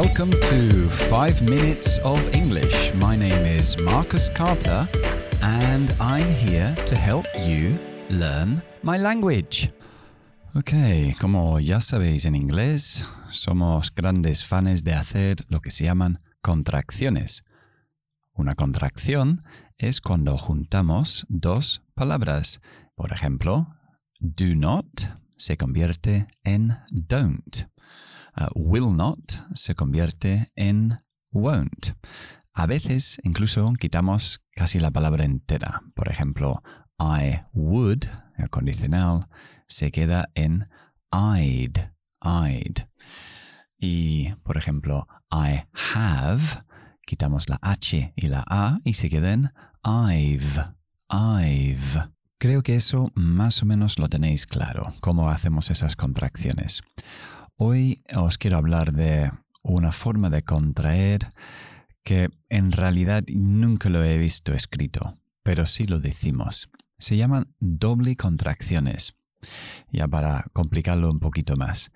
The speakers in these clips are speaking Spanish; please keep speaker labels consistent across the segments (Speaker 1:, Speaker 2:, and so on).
Speaker 1: Welcome to 5 Minutes of English. My name is Marcus Carter and I'm here to help you learn my language. Ok, como ya sabéis en inglés, somos grandes fans de hacer lo que se llaman contracciones. Una contracción es cuando juntamos dos palabras. Por ejemplo, do not se convierte en don't. Uh, will not se convierte en won't. A veces incluso quitamos casi la palabra entera. Por ejemplo, I would, el condicional, se queda en I'd, I'd. Y, por ejemplo, I have, quitamos la H y la A y se queda en I've, I've. Creo que eso más o menos lo tenéis claro, cómo hacemos esas contracciones. Hoy os quiero hablar de una forma de contraer que en realidad nunca lo he visto escrito, pero sí lo decimos. Se llaman doble contracciones. Ya para complicarlo un poquito más.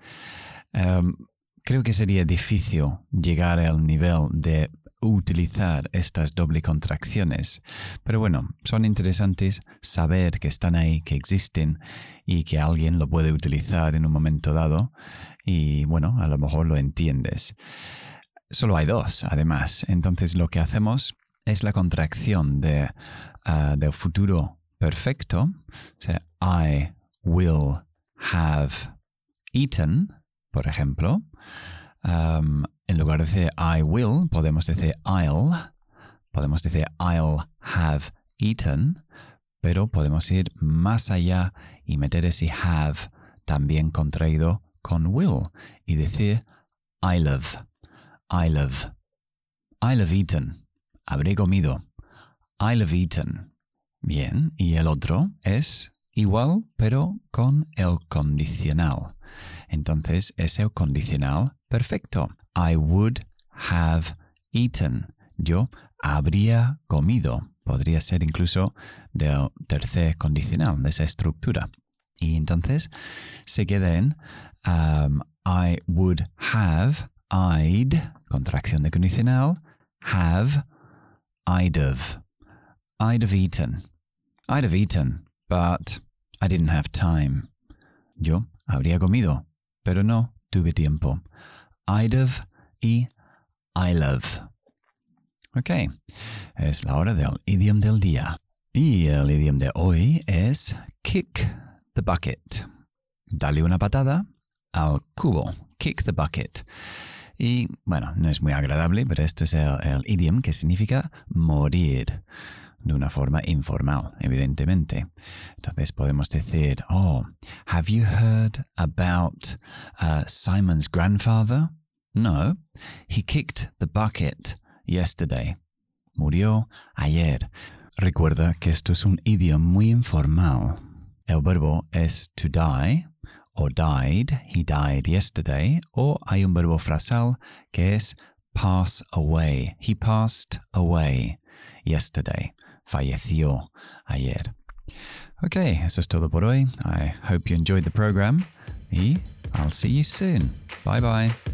Speaker 1: Em, creo que sería difícil llegar al nivel de utilizar estas doble contracciones. Pero bueno, son interesantes saber que están ahí, que existen y que alguien lo puede utilizar en un momento dado y bueno, a lo mejor lo entiendes. Solo hay dos, además. Entonces lo que hacemos es la contracción de, ah, del futuro perfecto. O sea, I will have eaten, por ejemplo. En lugar de decir I will, podemos decir I'll. Podemos decir I'll have eaten, pero podemos ir más allá y meter ese have también contraído con will y decir I love, I love, I love eaten. Habré comido. I love eaten. Bien, y el otro es igual, pero con el condicional. Entonces es el condicional perfecto. I would have eaten. Yo habría comido. Podría ser incluso del tercer condicional de esa estructura. Y entonces se queda en um, I would have, I'd, contracción de condicional, have, I'd have. I'd have eaten. I'd have eaten, but I didn't have time. Yo habría comido, pero no tuve tiempo. I'd have y I love. Ok, es la hora del idioma del día. Y el idioma de hoy es kick the bucket. Dale una patada al cubo. Kick the bucket. Y bueno, no es muy agradable, pero este es el, el idioma que significa morir de una forma informal, evidentemente. Entonces podemos decir, oh, have you heard about uh, Simon's grandfather? No, he kicked the bucket yesterday. Murió ayer. Recuerda que esto es un idioma muy informal. El verbo es to die o died, he died yesterday, o hay un verbo frasal que es pass away, he passed away yesterday falleció ayer. Ok, eso es todo por hoy. I hope you enjoyed the program y I'll see you soon. Bye bye.